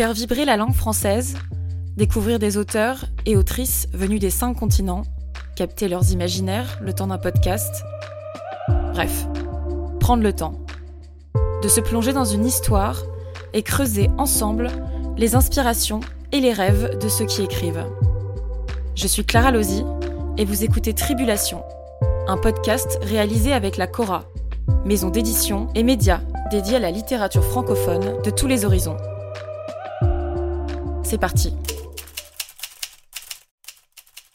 Faire vibrer la langue française, découvrir des auteurs et autrices venus des cinq continents, capter leurs imaginaires le temps d'un podcast. Bref, prendre le temps de se plonger dans une histoire et creuser ensemble les inspirations et les rêves de ceux qui écrivent. Je suis Clara Lozy et vous écoutez Tribulation, un podcast réalisé avec la Cora, maison d'édition et média dédiée à la littérature francophone de tous les horizons. C'est parti.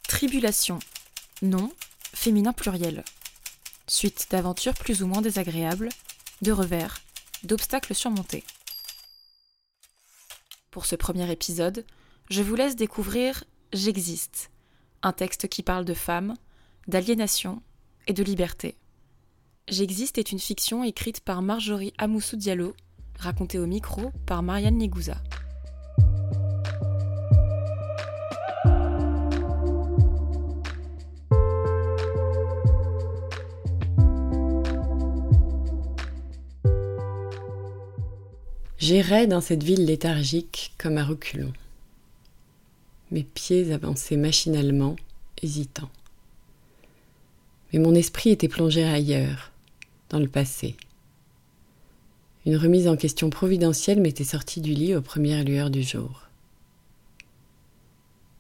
Tribulation. Nom, féminin pluriel. Suite d'aventures plus ou moins désagréables, de revers, d'obstacles surmontés. Pour ce premier épisode, je vous laisse découvrir J'existe, un texte qui parle de femmes, d'aliénation et de liberté. J'existe est une fiction écrite par Marjorie Amoussou Diallo, racontée au micro par Marianne Negouza. J'errais dans cette ville léthargique comme à reculons. Mes pieds avançaient machinalement, hésitants. Mais mon esprit était plongé ailleurs, dans le passé. Une remise en question providentielle m'était sortie du lit aux premières lueurs du jour.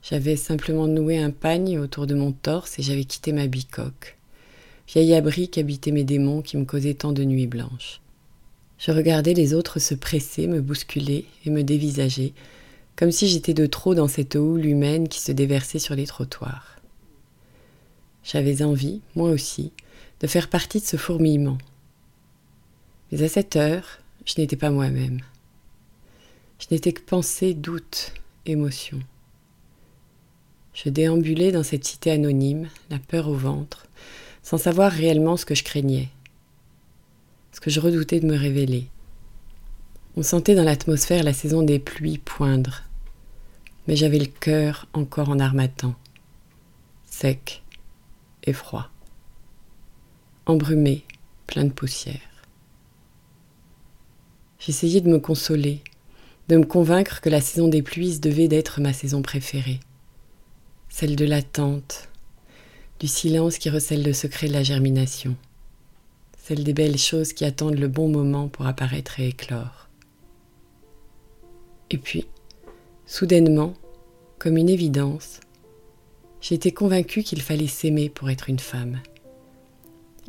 J'avais simplement noué un pagne autour de mon torse et j'avais quitté ma bicoque, vieil abri qu'habitaient mes démons qui me causaient tant de nuits blanches. Je regardais les autres se presser, me bousculer et me dévisager, comme si j'étais de trop dans cette houle humaine qui se déversait sur les trottoirs. J'avais envie, moi aussi, de faire partie de ce fourmillement. Mais à cette heure, je n'étais pas moi-même. Je n'étais que pensée, doute, émotion. Je déambulais dans cette cité anonyme, la peur au ventre, sans savoir réellement ce que je craignais ce que je redoutais de me révéler. On sentait dans l'atmosphère la saison des pluies poindre, mais j'avais le cœur encore en armatan, sec et froid, embrumé, plein de poussière. J'essayais de me consoler, de me convaincre que la saison des pluies devait d'être ma saison préférée, celle de l'attente, du silence qui recèle le secret de la germination celle des belles choses qui attendent le bon moment pour apparaître et éclore. Et puis, soudainement, comme une évidence, été convaincue qu'il fallait s'aimer pour être une femme.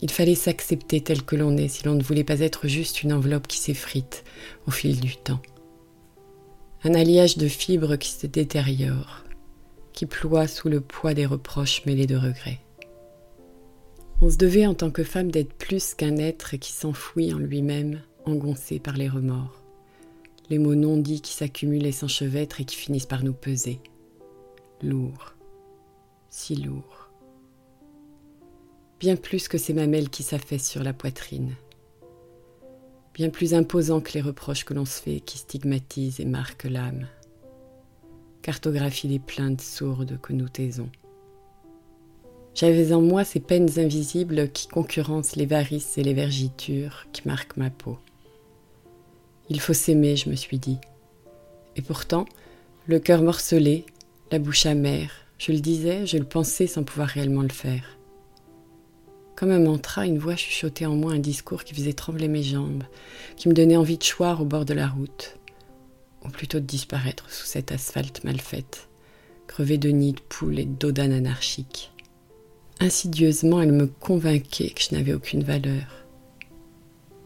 Il fallait s'accepter tel que l'on est si l'on ne voulait pas être juste une enveloppe qui s'effrite au fil du temps. Un alliage de fibres qui se détériore, qui ploie sous le poids des reproches mêlés de regrets. On se devait en tant que femme d'être plus qu'un être qui s'enfouit en lui-même, engoncé par les remords. Les mots non dits qui s'accumulent et s'enchevêtrent et qui finissent par nous peser. Lourd, si lourd. Bien plus que ces mamelles qui s'affaissent sur la poitrine. Bien plus imposant que les reproches que l'on se fait qui stigmatisent et marquent l'âme. Cartographie des plaintes sourdes que nous taisons. J'avais en moi ces peines invisibles qui concurrencent les varices et les vergitures qui marquent ma peau. Il faut s'aimer, je me suis dit. Et pourtant, le cœur morcelé, la bouche amère, je le disais, je le pensais sans pouvoir réellement le faire. Comme un mantra, une voix chuchotait en moi un discours qui faisait trembler mes jambes, qui me donnait envie de choir au bord de la route, ou plutôt de disparaître sous cet asphalte mal fait, crevé de nids de poules et d'odanes anarchiques. Insidieusement, elle me convainquait que je n'avais aucune valeur.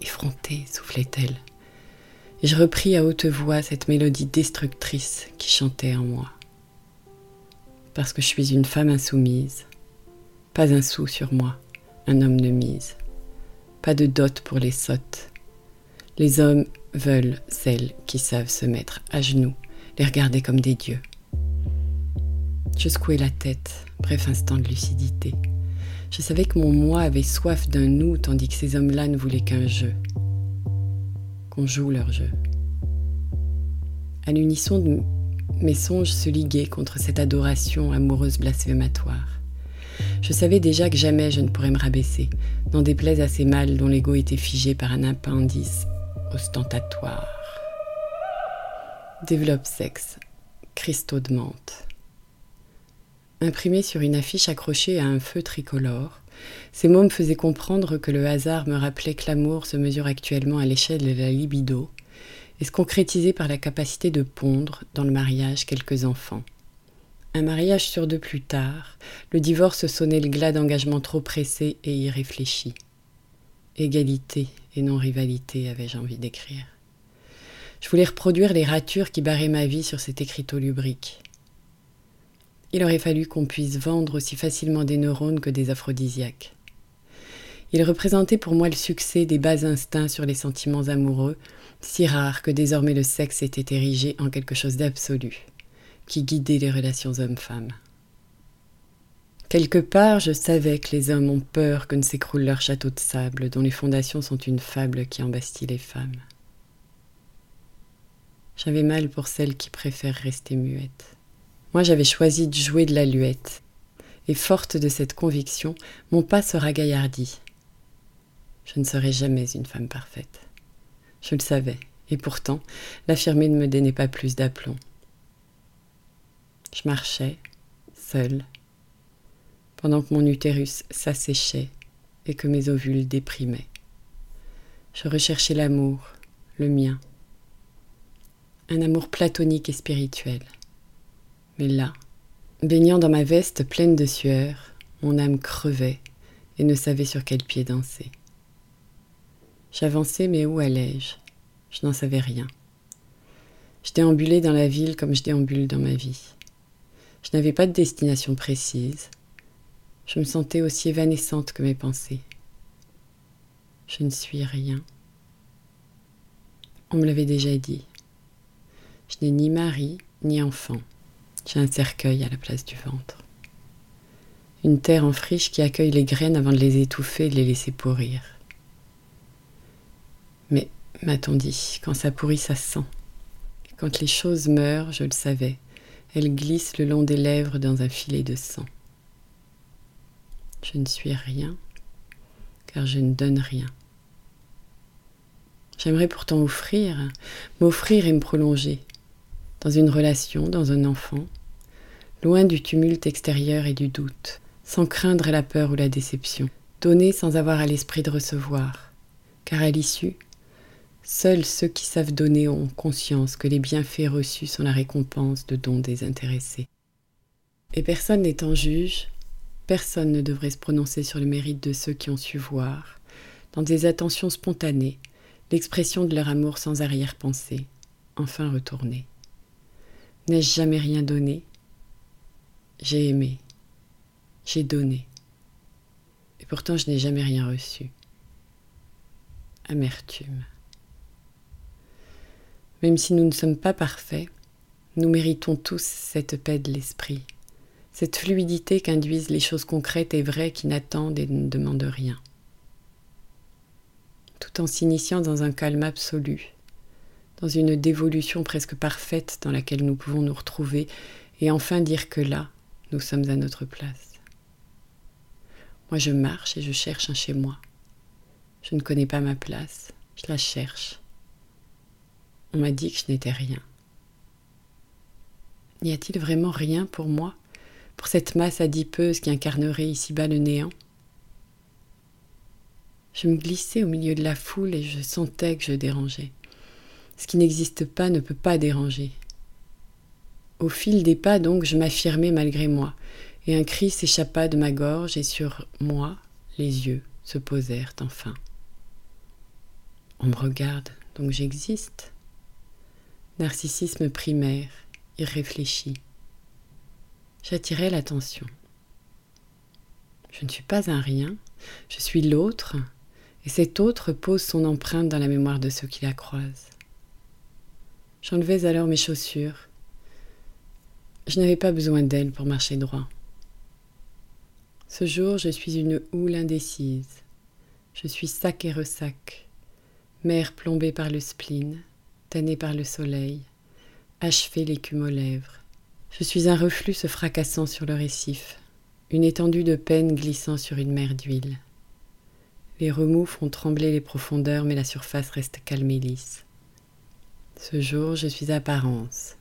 Effrontée, soufflait-elle. Je repris à haute voix cette mélodie destructrice qui chantait en moi. Parce que je suis une femme insoumise, pas un sou sur moi, un homme de mise, pas de dot pour les sottes. Les hommes veulent celles qui savent se mettre à genoux, les regarder comme des dieux. Je secouais la tête, bref instant de lucidité. Je savais que mon moi avait soif d'un nous, tandis que ces hommes-là ne voulaient qu'un jeu. Qu'on joue leur jeu. À l'unisson, mes songes se liguaient contre cette adoration amoureuse blasphématoire. Je savais déjà que jamais je ne pourrais me rabaisser, n'en déplaise à ces mâles dont l'ego était figé par un appendice ostentatoire. Développe sexe. Cristaux de menthe. Imprimé sur une affiche accrochée à un feu tricolore, ces mots me faisaient comprendre que le hasard me rappelait que l'amour se mesure actuellement à l'échelle de la libido et se concrétisait par la capacité de pondre dans le mariage quelques enfants. Un mariage sur deux plus tard, le divorce sonnait le glas d'engagement trop pressé et irréfléchi. Égalité et non rivalité, avais-je envie d'écrire. Je voulais reproduire les ratures qui barraient ma vie sur cet écriteau lubrique. Il aurait fallu qu'on puisse vendre aussi facilement des neurones que des aphrodisiaques. Il représentait pour moi le succès des bas instincts sur les sentiments amoureux, si rares que désormais le sexe était érigé en quelque chose d'absolu, qui guidait les relations hommes-femmes. Quelque part, je savais que les hommes ont peur que ne s'écroule leur château de sable, dont les fondations sont une fable qui embastille les femmes. J'avais mal pour celles qui préfèrent rester muettes. Moi, j'avais choisi de jouer de la luette, et forte de cette conviction, mon pas sera gaillardi. Je ne serai jamais une femme parfaite. Je le savais, et pourtant, l'affirmer ne me donnait pas plus d'aplomb. Je marchais, seule, pendant que mon utérus s'asséchait et que mes ovules déprimaient. Je recherchais l'amour, le mien, un amour platonique et spirituel. Mais là, baignant dans ma veste pleine de sueur, mon âme crevait et ne savait sur quel pied danser. J'avançais, mais où allais-je? Je n'en savais rien. Je déambulais dans la ville comme je déambule dans ma vie. Je n'avais pas de destination précise. Je me sentais aussi évanescente que mes pensées. Je ne suis rien. On me l'avait déjà dit. Je n'ai ni mari, ni enfant. J'ai un cercueil à la place du ventre. Une terre en friche qui accueille les graines avant de les étouffer et de les laisser pourrir. Mais, m'a-t-on dit, quand ça pourrit, ça sent. Quand les choses meurent, je le savais, elles glissent le long des lèvres dans un filet de sang. Je ne suis rien, car je ne donne rien. J'aimerais pourtant offrir, m'offrir et me prolonger, dans une relation, dans un enfant, loin du tumulte extérieur et du doute, sans craindre la peur ou la déception, donner sans avoir à l'esprit de recevoir, car à l'issue, seuls ceux qui savent donner ont conscience que les bienfaits reçus sont la récompense de dons désintéressés. Et personne n'étant juge, personne ne devrait se prononcer sur le mérite de ceux qui ont su voir, dans des attentions spontanées, l'expression de leur amour sans arrière-pensée, enfin retournée. N'ai-je jamais rien donné J'ai aimé. J'ai donné. Et pourtant je n'ai jamais rien reçu. Amertume. Même si nous ne sommes pas parfaits, nous méritons tous cette paix de l'esprit, cette fluidité qu'induisent les choses concrètes et vraies qui n'attendent et ne demandent rien. Tout en s'initiant dans un calme absolu, dans une dévolution presque parfaite dans laquelle nous pouvons nous retrouver et enfin dire que là, nous sommes à notre place. Moi, je marche et je cherche un chez moi. Je ne connais pas ma place, je la cherche. On m'a dit que je n'étais rien. N'y a-t-il vraiment rien pour moi, pour cette masse adipeuse qui incarnerait ici-bas le néant? Je me glissais au milieu de la foule et je sentais que je dérangeais. Ce qui n'existe pas ne peut pas déranger. Au fil des pas, donc, je m'affirmai malgré moi, et un cri s'échappa de ma gorge, et sur moi, les yeux se posèrent enfin. On me regarde, donc j'existe. Narcissisme primaire, irréfléchi. J'attirais l'attention. Je ne suis pas un rien, je suis l'autre, et cet autre pose son empreinte dans la mémoire de ceux qui la croisent. J'enlevais alors mes chaussures. Je n'avais pas besoin d'elles pour marcher droit. Ce jour, je suis une houle indécise. Je suis sac et ressac, mer plombée par le spleen, tannée par le soleil, achevée l'écume aux lèvres. Je suis un reflux se fracassant sur le récif, une étendue de peine glissant sur une mer d'huile. Les remous font trembler les profondeurs, mais la surface reste calme et lisse. Ce jour, je suis apparence,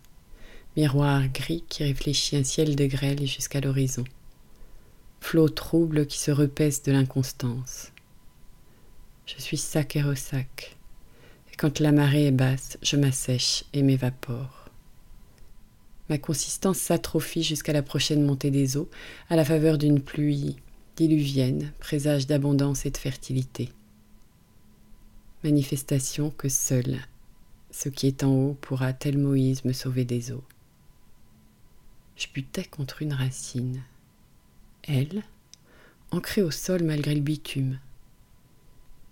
miroir gris qui réfléchit un ciel de grêle jusqu'à l'horizon, flot trouble qui se repaisse de l'inconstance. Je suis sac et ressac, et quand la marée est basse, je m'assèche et m'évapore. Ma consistance s'atrophie jusqu'à la prochaine montée des eaux, à la faveur d'une pluie diluvienne, présage d'abondance et de fertilité. Manifestation que seul ce qui est en haut pourra, tel Moïse, me sauver des eaux. Je butais contre une racine. Elle, ancrée au sol malgré le bitume,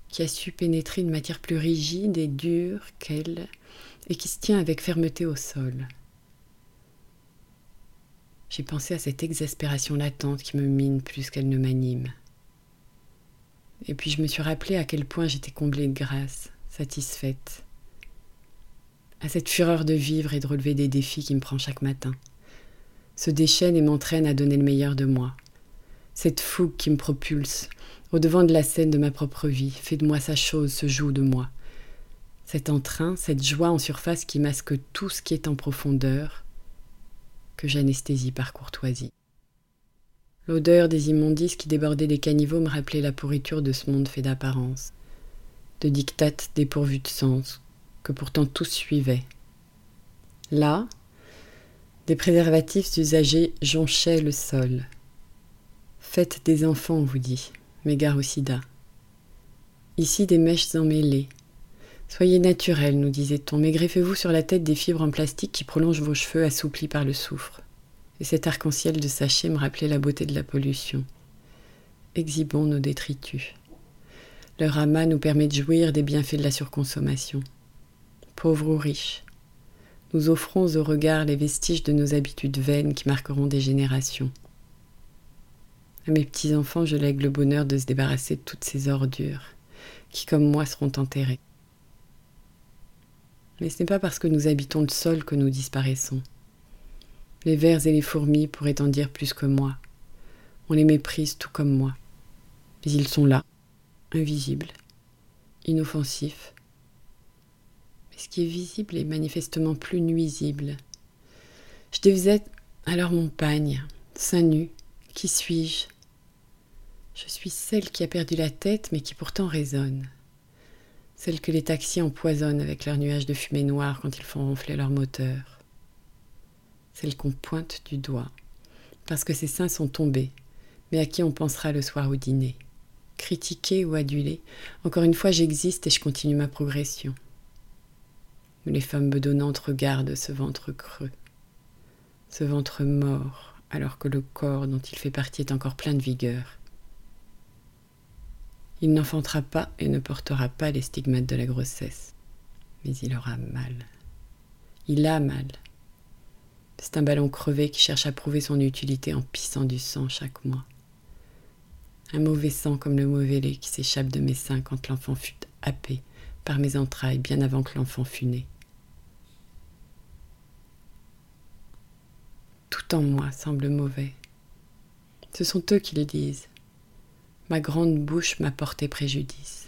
qui a su pénétrer une matière plus rigide et dure qu'elle, et qui se tient avec fermeté au sol. J'ai pensé à cette exaspération latente qui me mine plus qu'elle ne m'anime. Et puis je me suis rappelé à quel point j'étais comblée de grâce, satisfaite, à cette fureur de vivre et de relever des défis qui me prend chaque matin se déchaîne et m'entraîne à donner le meilleur de moi. Cette fougue qui me propulse, au devant de la scène de ma propre vie, fait de moi sa chose, se joue de moi. Cet entrain, cette joie en surface qui masque tout ce qui est en profondeur, que j'anesthésie par courtoisie. L'odeur des immondices qui débordaient des caniveaux me rappelait la pourriture de ce monde fait d'apparence, de dictates dépourvus de sens, que pourtant tous suivaient. Là, des préservatifs usagés jonchaient le sol. Faites des enfants, on vous dit, mais au sida. Ici des mèches emmêlées. Soyez naturels, nous disait-on, mais greffez-vous sur la tête des fibres en plastique qui prolongent vos cheveux assouplis par le soufre. Et cet arc-en-ciel de sachet me rappelait la beauté de la pollution. Exhibons nos détritus. Leur amas nous permet de jouir des bienfaits de la surconsommation. Pauvres ou riches, nous offrons au regard les vestiges de nos habitudes vaines qui marqueront des générations. À mes petits-enfants, je lègue le bonheur de se débarrasser de toutes ces ordures, qui comme moi seront enterrées. Mais ce n'est pas parce que nous habitons le sol que nous disparaissons. Les vers et les fourmis pourraient en dire plus que moi. On les méprise tout comme moi. Mais ils sont là, invisibles, inoffensifs, ce qui est visible est manifestement plus nuisible. Je devisais alors mon pagne, seins nu. Qui suis-je? Je suis celle qui a perdu la tête, mais qui pourtant résonne. Celle que les taxis empoisonnent avec leurs nuages de fumée noire quand ils font ronfler leur moteur. Celle qu'on pointe du doigt, parce que ses seins sont tombés, mais à qui on pensera le soir au dîner? Critiquée ou adulée, encore une fois j'existe et je continue ma progression les femmes bedonnantes regardent ce ventre creux, ce ventre mort, alors que le corps dont il fait partie est encore plein de vigueur. Il n'enfantera pas et ne portera pas les stigmates de la grossesse, mais il aura mal. Il a mal. C'est un ballon crevé qui cherche à prouver son utilité en pissant du sang chaque mois. Un mauvais sang comme le mauvais lait qui s'échappe de mes seins quand l'enfant fut happé par mes entrailles bien avant que l'enfant fût né. Tout en moi semble mauvais. Ce sont eux qui le disent. Ma grande bouche m'a porté préjudice.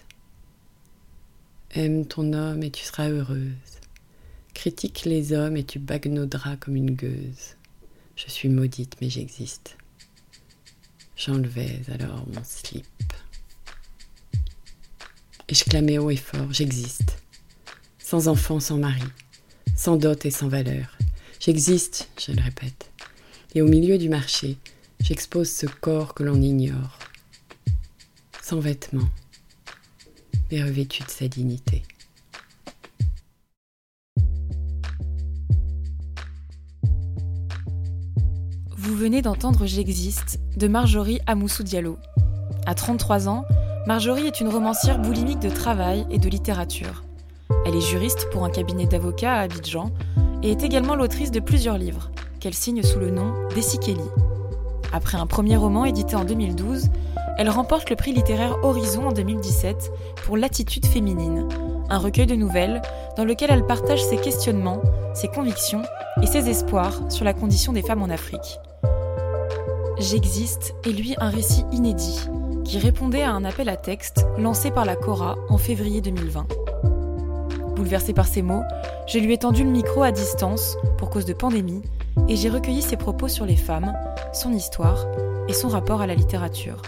Aime ton homme et tu seras heureuse. Critique les hommes et tu bagnauderas comme une gueuse. Je suis maudite, mais j'existe. J'enlevais alors mon slip. Et je clamais haut et fort, j'existe. Sans enfant, sans mari, sans dot et sans valeur. J'existe, je le répète et au milieu du marché, j'expose ce corps que l'on ignore, sans vêtements, mais revêtu de sa dignité. Vous venez d'entendre J'existe de Marjorie Amoussou Diallo. À 33 ans, Marjorie est une romancière boulimique de travail et de littérature. Elle est juriste pour un cabinet d'avocats à Abidjan et est également l'autrice de plusieurs livres, qu'elle signe sous le nom Kelly. Après un premier roman édité en 2012, elle remporte le prix littéraire Horizon en 2017 pour L'attitude féminine, un recueil de nouvelles dans lequel elle partage ses questionnements, ses convictions et ses espoirs sur la condition des femmes en Afrique. J'existe est lui un récit inédit qui répondait à un appel à texte lancé par la Cora en février 2020. Bouleversée par ces mots, je lui ai tendu le micro à distance pour cause de pandémie et j'ai recueilli ses propos sur les femmes, son histoire et son rapport à la littérature.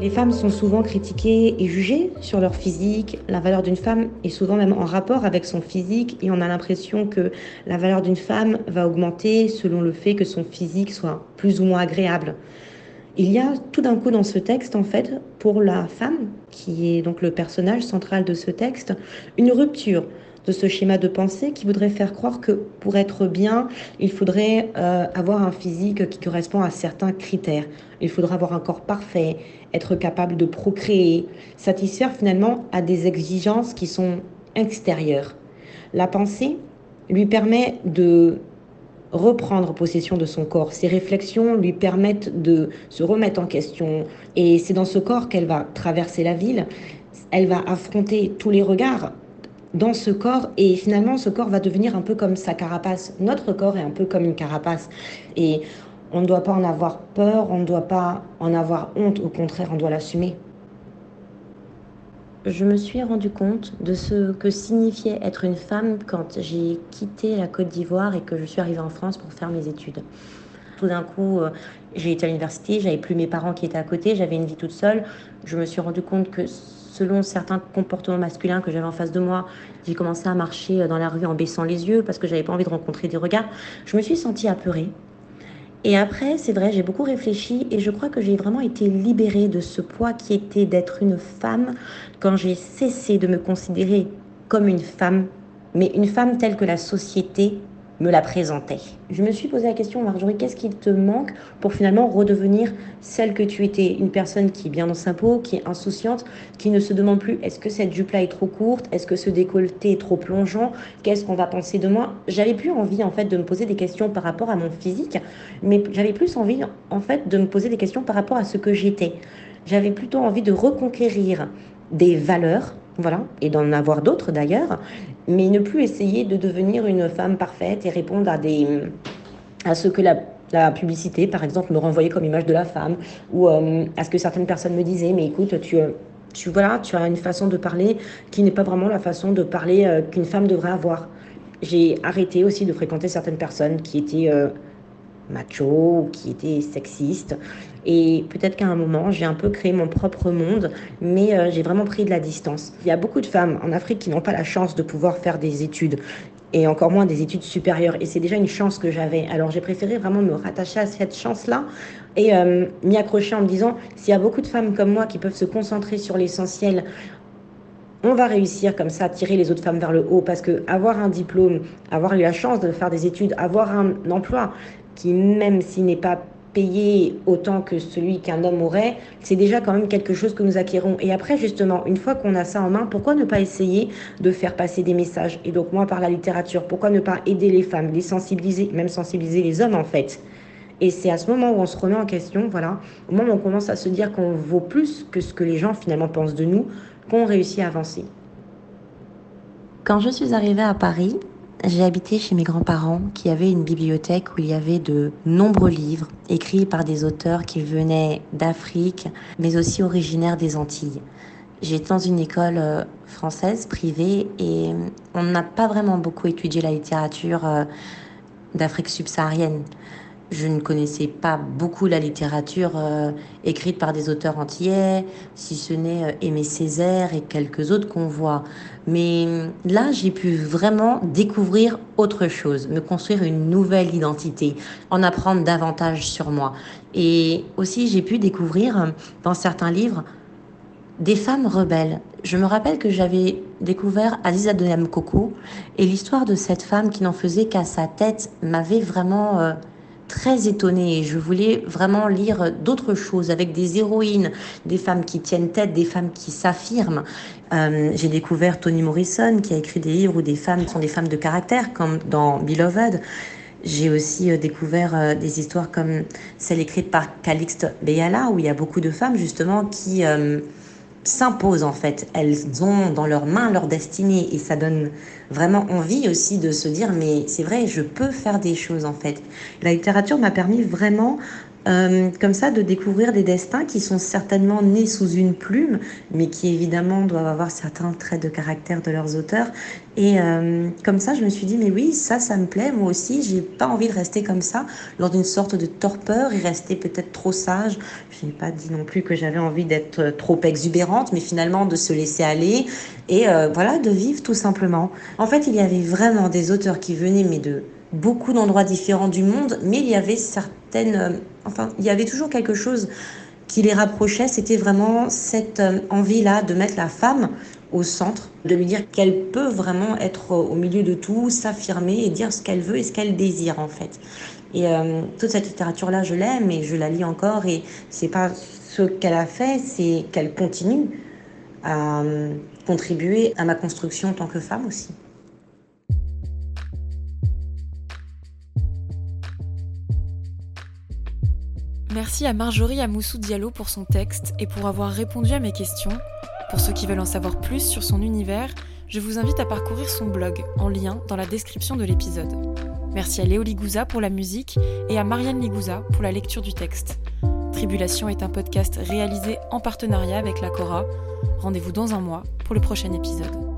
Les femmes sont souvent critiquées et jugées sur leur physique. La valeur d'une femme est souvent même en rapport avec son physique et on a l'impression que la valeur d'une femme va augmenter selon le fait que son physique soit plus ou moins agréable. Il y a tout d'un coup dans ce texte, en fait, pour la femme, qui est donc le personnage central de ce texte, une rupture de ce schéma de pensée qui voudrait faire croire que pour être bien, il faudrait euh, avoir un physique qui correspond à certains critères. Il faudra avoir un corps parfait, être capable de procréer, satisfaire finalement à des exigences qui sont extérieures. La pensée lui permet de reprendre possession de son corps. Ses réflexions lui permettent de se remettre en question. Et c'est dans ce corps qu'elle va traverser la ville. Elle va affronter tous les regards dans ce corps et finalement ce corps va devenir un peu comme sa carapace. Notre corps est un peu comme une carapace et on ne doit pas en avoir peur, on ne doit pas en avoir honte, au contraire on doit l'assumer. Je me suis rendu compte de ce que signifiait être une femme quand j'ai quitté la Côte d'Ivoire et que je suis arrivée en France pour faire mes études. Tout d'un coup, euh, j'ai été à l'université, j'avais plus mes parents qui étaient à côté, j'avais une vie toute seule. Je me suis rendu compte que selon certains comportements masculins que j'avais en face de moi, j'ai commencé à marcher euh, dans la rue en baissant les yeux parce que j'avais pas envie de rencontrer des regards. Je me suis sentie apeurée. Et après, c'est vrai, j'ai beaucoup réfléchi et je crois que j'ai vraiment été libérée de ce poids qui était d'être une femme quand j'ai cessé de me considérer comme une femme, mais une femme telle que la société me la présentait. Je me suis posé la question, Marjorie, qu'est-ce qui te manque pour finalement redevenir celle que tu étais? Une personne qui est bien dans sa peau, qui est insouciante, qui ne se demande plus est-ce que cette jupe-là est trop courte? Est-ce que ce décolleté est trop plongeant? Qu'est-ce qu'on va penser de moi? J'avais plus envie en fait de me poser des questions par rapport à mon physique, mais j'avais plus envie en fait de me poser des questions par rapport à ce que j'étais. J'avais plutôt envie de reconquérir des valeurs voilà, et d'en avoir d'autres d'ailleurs, mais ne plus essayer de devenir une femme parfaite et répondre à, des, à ce que la, la publicité, par exemple, me renvoyait comme image de la femme, ou euh, à ce que certaines personnes me disaient, mais écoute, tu, euh, tu, voilà, tu as une façon de parler qui n'est pas vraiment la façon de parler euh, qu'une femme devrait avoir. J'ai arrêté aussi de fréquenter certaines personnes qui étaient macho, qui étaient sexistes. Et peut-être qu'à un moment, j'ai un peu créé mon propre monde, mais euh, j'ai vraiment pris de la distance. Il y a beaucoup de femmes en Afrique qui n'ont pas la chance de pouvoir faire des études et encore moins des études supérieures. Et c'est déjà une chance que j'avais. Alors j'ai préféré vraiment me rattacher à cette chance-là et euh, m'y accrocher en me disant, s'il y a beaucoup de femmes comme moi qui peuvent se concentrer sur l'essentiel, on va réussir comme ça à tirer les autres femmes vers le haut parce que avoir un diplôme, avoir eu la chance de faire des études, avoir un emploi qui, même s'il n'est pas payer autant que celui qu'un homme aurait, c'est déjà quand même quelque chose que nous acquérons. Et après, justement, une fois qu'on a ça en main, pourquoi ne pas essayer de faire passer des messages? Et donc, moi, par la littérature, pourquoi ne pas aider les femmes, les sensibiliser, même sensibiliser les hommes, en fait? Et c'est à ce moment où on se remet en question, voilà, au moment où on commence à se dire qu'on vaut plus que ce que les gens finalement pensent de nous, qu'on réussit à avancer. Quand je suis arrivée à Paris, j'ai habité chez mes grands-parents qui avaient une bibliothèque où il y avait de nombreux livres écrits par des auteurs qui venaient d'Afrique, mais aussi originaires des Antilles. J'étais dans une école euh, française privée et on n'a pas vraiment beaucoup étudié la littérature euh, d'Afrique subsaharienne je ne connaissais pas beaucoup la littérature euh, écrite par des auteurs antillais, si ce n'est Aimé Césaire et quelques autres qu'on voit. Mais là, j'ai pu vraiment découvrir autre chose, me construire une nouvelle identité, en apprendre davantage sur moi. Et aussi, j'ai pu découvrir dans certains livres des femmes rebelles. Je me rappelle que j'avais découvert Aziza Donam Coco et l'histoire de cette femme qui n'en faisait qu'à sa tête m'avait vraiment... Euh, très étonnée et je voulais vraiment lire d'autres choses avec des héroïnes, des femmes qui tiennent tête, des femmes qui s'affirment. Euh, j'ai découvert Toni Morrison qui a écrit des livres où des femmes sont des femmes de caractère, comme dans Beloved. J'ai aussi euh, découvert euh, des histoires comme celle écrite par Calixte Beyala, où il y a beaucoup de femmes justement qui s'imposent en fait. Elles ont dans leurs mains leur destinée et ça donne vraiment envie aussi de se dire mais c'est vrai, je peux faire des choses en fait. La littérature m'a permis vraiment euh, comme ça de découvrir des destins qui sont certainement nés sous une plume, mais qui évidemment doivent avoir certains traits de caractère de leurs auteurs. Et euh, comme ça, je me suis dit, mais oui, ça, ça me plaît, moi aussi, j'ai pas envie de rester comme ça, lors d'une sorte de torpeur et rester peut-être trop sage. Je n'ai pas dit non plus que j'avais envie d'être trop exubérante, mais finalement de se laisser aller et euh, voilà, de vivre tout simplement. En fait, il y avait vraiment des auteurs qui venaient, mais de beaucoup d'endroits différents du monde, mais il y avait certaines, euh, enfin, il y avait toujours quelque chose qui les rapprochait, c'était vraiment cette euh, envie-là de mettre la femme au centre, de lui dire qu'elle peut vraiment être au milieu de tout, s'affirmer et dire ce qu'elle veut et ce qu'elle désire en fait. Et euh, toute cette littérature-là, je l'aime et je la lis encore et c'est pas ce qu'elle a fait, c'est qu'elle continue à contribuer à ma construction en tant que femme aussi. Merci à Marjorie Amoussou Diallo pour son texte et pour avoir répondu à mes questions. Pour ceux qui veulent en savoir plus sur son univers, je vous invite à parcourir son blog en lien dans la description de l'épisode. Merci à Léo Ligouza pour la musique et à Marianne Ligouza pour la lecture du texte. Tribulation est un podcast réalisé en partenariat avec la Cora. Rendez-vous dans un mois pour le prochain épisode.